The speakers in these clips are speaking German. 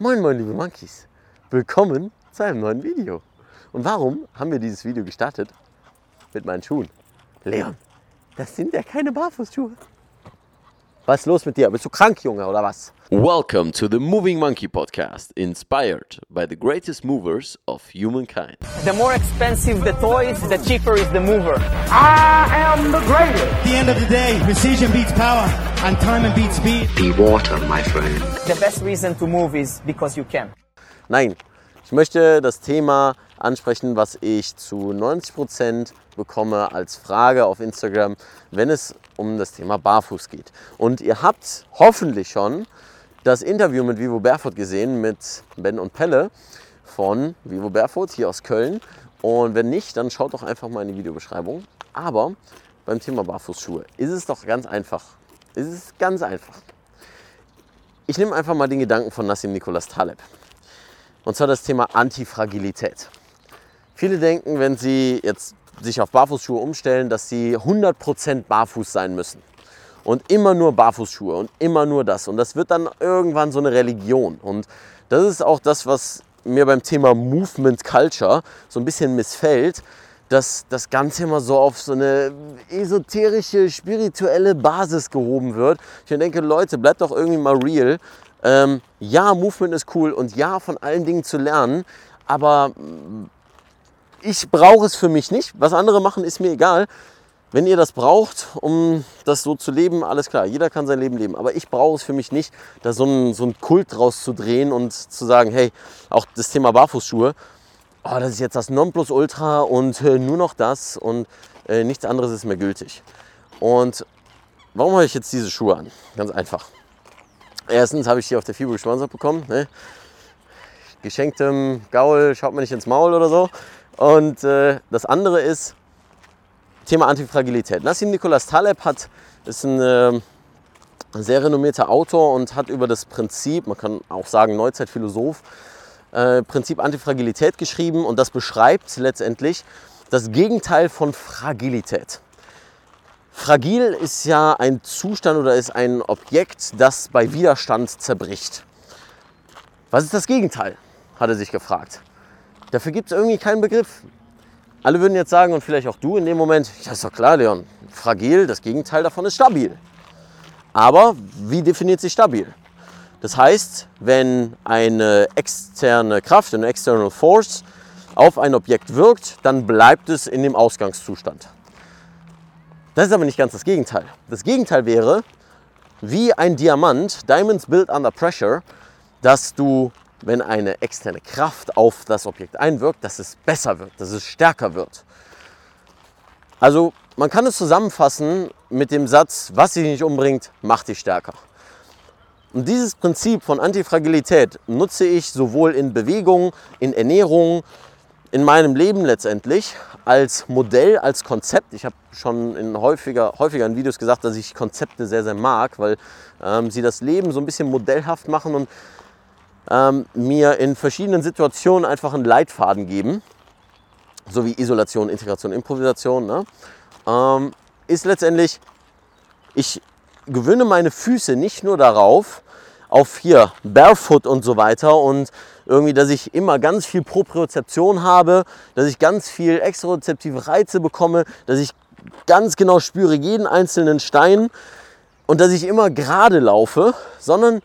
Moin moin liebe Monkeys, willkommen zu einem neuen Video. Und warum haben wir dieses Video gestartet? Mit meinen Schuhen. Leon, das sind ja keine Barfußschuhe. Was ist los mit dir? Bist du krank, Junge, oder was? Welcome to the Moving Monkey Podcast, inspired by the greatest movers of humankind. The more expensive the toys, the cheaper is the mover. At the end of the day, precision beats power, and time beats speed. Be water, my friend. The best reason to move is because you can. Nein, ich möchte das Thema ansprechen, was ich zu 90% bekomme als Frage auf Instagram, wenn es um das Thema Barfuß geht. Und ihr habt hoffentlich schon das Interview mit Vivo Barefoot gesehen mit Ben und Pelle von Vivo Barefoot hier aus Köln. Und wenn nicht, dann schaut doch einfach mal in die Videobeschreibung. Aber beim Thema Barfußschuhe ist es doch ganz einfach. Es ist ganz einfach. Ich nehme einfach mal den Gedanken von Nassim Nicholas Taleb. Und zwar das Thema Antifragilität. Viele denken, wenn sie jetzt sich auf Barfußschuhe umstellen, dass sie 100% barfuß sein müssen. Und immer nur Barfußschuhe und immer nur das. Und das wird dann irgendwann so eine Religion. Und das ist auch das, was mir beim Thema Movement Culture so ein bisschen missfällt, dass das Ganze immer so auf so eine esoterische, spirituelle Basis gehoben wird. Ich denke, Leute, bleibt doch irgendwie mal real. Ähm, ja, Movement ist cool und ja, von allen Dingen zu lernen, aber ich brauche es für mich nicht. Was andere machen, ist mir egal. Wenn ihr das braucht, um das so zu leben, alles klar, jeder kann sein Leben leben. Aber ich brauche es für mich nicht, da so einen, so Kult draus zu drehen und zu sagen, hey, auch das Thema Barfußschuhe, oh, das ist jetzt das Nonplusultra und äh, nur noch das und äh, nichts anderes ist mehr gültig. Und warum habe ich jetzt diese Schuhe an? Ganz einfach. Erstens habe ich die auf der FIBO gesponsert bekommen. Ne? Geschenktem Gaul, schaut mir nicht ins Maul oder so. Und äh, das andere ist Thema Antifragilität. Nassim Nicholas Taleb hat, ist ein äh, sehr renommierter Autor und hat über das Prinzip, man kann auch sagen Neuzeitphilosoph, äh, Prinzip Antifragilität geschrieben und das beschreibt letztendlich das Gegenteil von Fragilität. Fragil ist ja ein Zustand oder ist ein Objekt, das bei Widerstand zerbricht. Was ist das Gegenteil? hat er sich gefragt. Dafür gibt es irgendwie keinen Begriff. Alle würden jetzt sagen, und vielleicht auch du in dem Moment, ja ist doch klar, Leon, fragil, das Gegenteil davon ist stabil. Aber wie definiert sich stabil? Das heißt, wenn eine externe Kraft, eine external force auf ein Objekt wirkt, dann bleibt es in dem Ausgangszustand. Das ist aber nicht ganz das Gegenteil. Das Gegenteil wäre, wie ein Diamant, Diamonds build under pressure, dass du, wenn eine externe Kraft auf das Objekt einwirkt, dass es besser wird, dass es stärker wird. Also man kann es zusammenfassen mit dem Satz, was dich nicht umbringt, macht dich stärker. Und dieses Prinzip von Antifragilität nutze ich sowohl in Bewegung, in Ernährung, in meinem Leben letztendlich als Modell, als Konzept. Ich habe schon in häufiger, häufiger Videos gesagt, dass ich Konzepte sehr, sehr mag, weil ähm, sie das Leben so ein bisschen modellhaft machen und ähm, mir in verschiedenen Situationen einfach einen Leitfaden geben, so wie Isolation, Integration, Improvisation, ne? ähm, ist letztendlich, ich gewöhne meine Füße nicht nur darauf, auf hier Barefoot und so weiter und irgendwie, dass ich immer ganz viel Propriozeption habe, dass ich ganz viel extrorezeptive Reize bekomme, dass ich ganz genau spüre jeden einzelnen Stein und dass ich immer gerade laufe, sondern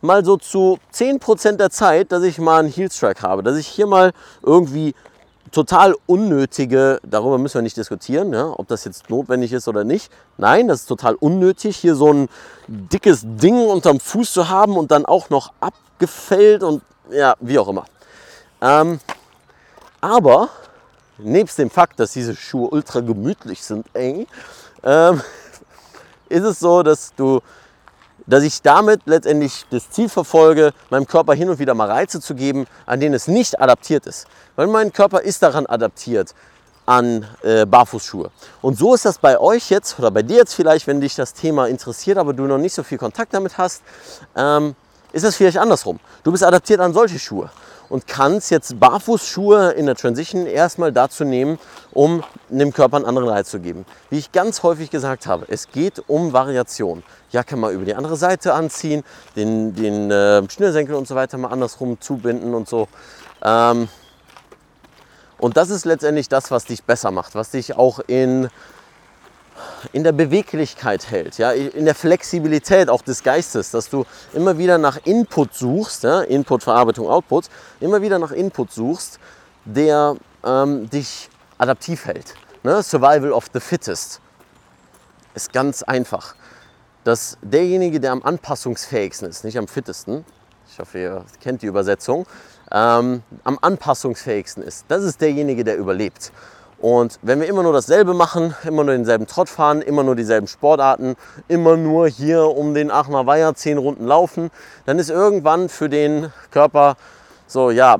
mal so zu 10% der Zeit, dass ich mal einen Heelstrike habe, dass ich hier mal irgendwie total unnötige, darüber müssen wir nicht diskutieren, ja, ob das jetzt notwendig ist oder nicht. Nein, das ist total unnötig, hier so ein dickes Ding unterm Fuß zu haben und dann auch noch abgefällt und ja, wie auch immer. Ähm, aber nebst dem Fakt, dass diese Schuhe ultra gemütlich sind, ey, ähm, ist es so, dass du dass ich damit letztendlich das Ziel verfolge, meinem Körper hin und wieder mal Reize zu geben, an denen es nicht adaptiert ist. Weil mein Körper ist daran adaptiert an äh, Barfußschuhe. Und so ist das bei euch jetzt oder bei dir jetzt vielleicht, wenn dich das Thema interessiert, aber du noch nicht so viel Kontakt damit hast. Ähm, ist es vielleicht andersrum. Du bist adaptiert an solche Schuhe und kannst jetzt Barfußschuhe in der Transition erstmal dazu nehmen, um dem Körper einen anderen Reiz zu geben. Wie ich ganz häufig gesagt habe, es geht um Variation. Jacke mal über die andere Seite anziehen, den, den äh, Schnürsenkel und so weiter mal andersrum zubinden und so. Ähm, und das ist letztendlich das, was dich besser macht, was dich auch in in der Beweglichkeit hält, ja, in der Flexibilität auch des Geistes, dass du immer wieder nach Input suchst, ja, Input, Verarbeitung, Output, immer wieder nach Input suchst, der ähm, dich adaptiv hält. Ne? Survival of the Fittest ist ganz einfach. Dass derjenige, der am anpassungsfähigsten ist, nicht am fittesten, ich hoffe, ihr kennt die Übersetzung, ähm, am anpassungsfähigsten ist, das ist derjenige, der überlebt. Und wenn wir immer nur dasselbe machen, immer nur denselben Trott fahren, immer nur dieselben Sportarten, immer nur hier um den Aachener Weiher zehn Runden laufen, dann ist irgendwann für den Körper so, ja,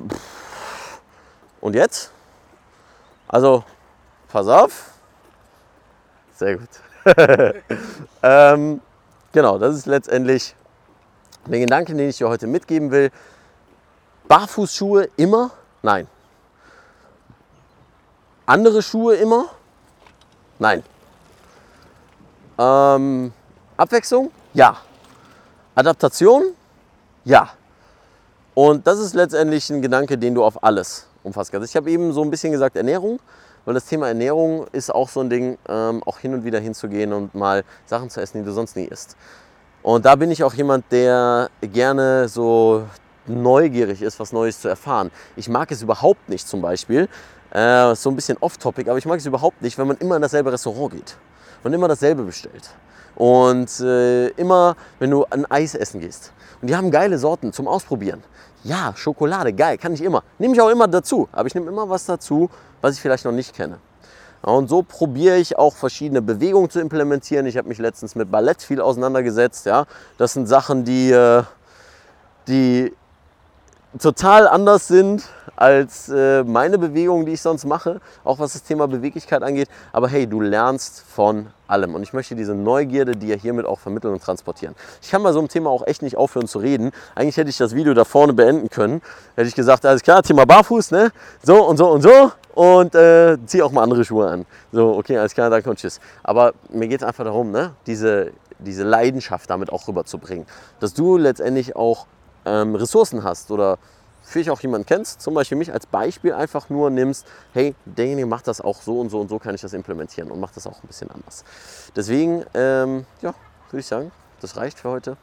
und jetzt? Also, pass auf. Sehr gut. ähm, genau, das ist letztendlich der Gedanke, den ich dir heute mitgeben will. Barfußschuhe immer? Nein. Andere Schuhe immer? Nein. Ähm, Abwechslung? Ja. Adaptation? Ja. Und das ist letztendlich ein Gedanke, den du auf alles umfasst. Also ich habe eben so ein bisschen gesagt Ernährung, weil das Thema Ernährung ist auch so ein Ding, ähm, auch hin und wieder hinzugehen und mal Sachen zu essen, die du sonst nie isst. Und da bin ich auch jemand, der gerne so neugierig ist, was Neues zu erfahren. Ich mag es überhaupt nicht zum Beispiel, äh, so ein bisschen off-topic, aber ich mag es überhaupt nicht, wenn man immer in dasselbe Restaurant geht und immer dasselbe bestellt. Und äh, immer, wenn du ein Eis essen gehst. Und die haben geile Sorten zum Ausprobieren. Ja, Schokolade, geil, kann ich immer. Nehme ich auch immer dazu. Aber ich nehme immer was dazu, was ich vielleicht noch nicht kenne. Und so probiere ich auch verschiedene Bewegungen zu implementieren. Ich habe mich letztens mit Ballett viel auseinandergesetzt. Ja. Das sind Sachen, die, äh, die total anders sind als äh, meine Bewegungen, die ich sonst mache, auch was das Thema Beweglichkeit angeht. Aber hey, du lernst von allem und ich möchte diese Neugierde dir hiermit auch vermitteln und transportieren. Ich kann bei so einem Thema auch echt nicht aufhören zu reden. Eigentlich hätte ich das Video da vorne beenden können. Hätte ich gesagt, alles klar, Thema Barfuß, ne? So und so und so und äh, zieh auch mal andere Schuhe an. So, okay, alles klar, danke und tschüss. Aber mir geht es einfach darum, ne? diese, diese Leidenschaft damit auch rüberzubringen. Dass du letztendlich auch ähm, Ressourcen hast oder vielleicht auch jemanden kennst, zum Beispiel mich als Beispiel einfach nur nimmst, hey, derjenige macht das auch so und so und so kann ich das implementieren und macht das auch ein bisschen anders. Deswegen, ähm, ja, würde ich sagen, das reicht für heute,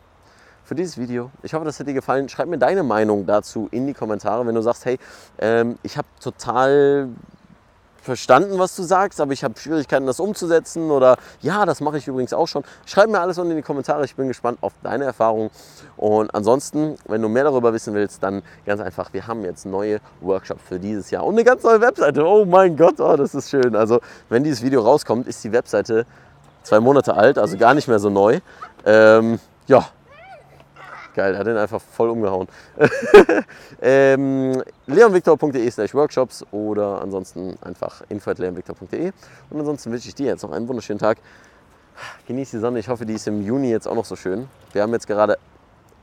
für dieses Video. Ich hoffe, das hat dir gefallen. Schreib mir deine Meinung dazu in die Kommentare, wenn du sagst, hey, ähm, ich habe total verstanden, was du sagst, aber ich habe Schwierigkeiten, das umzusetzen. Oder ja, das mache ich übrigens auch schon. Schreib mir alles unten in die Kommentare. Ich bin gespannt auf deine Erfahrungen. Und ansonsten, wenn du mehr darüber wissen willst, dann ganz einfach, wir haben jetzt neue Workshops für dieses Jahr und eine ganz neue Webseite. Oh mein Gott, oh, das ist schön. Also, wenn dieses Video rauskommt, ist die Webseite zwei Monate alt, also gar nicht mehr so neu. Ähm, ja, Geil, hat den einfach voll umgehauen. ähm, leonviktor.de slash workshops oder ansonsten einfach info.leonviktor.de. Und ansonsten wünsche ich dir jetzt noch einen wunderschönen Tag. Genieß die Sonne. Ich hoffe, die ist im Juni jetzt auch noch so schön. Wir haben jetzt gerade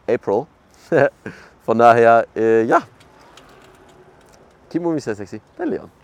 April. Von daher, äh, ja. Keep moving, sehr sexy. Dein Leon.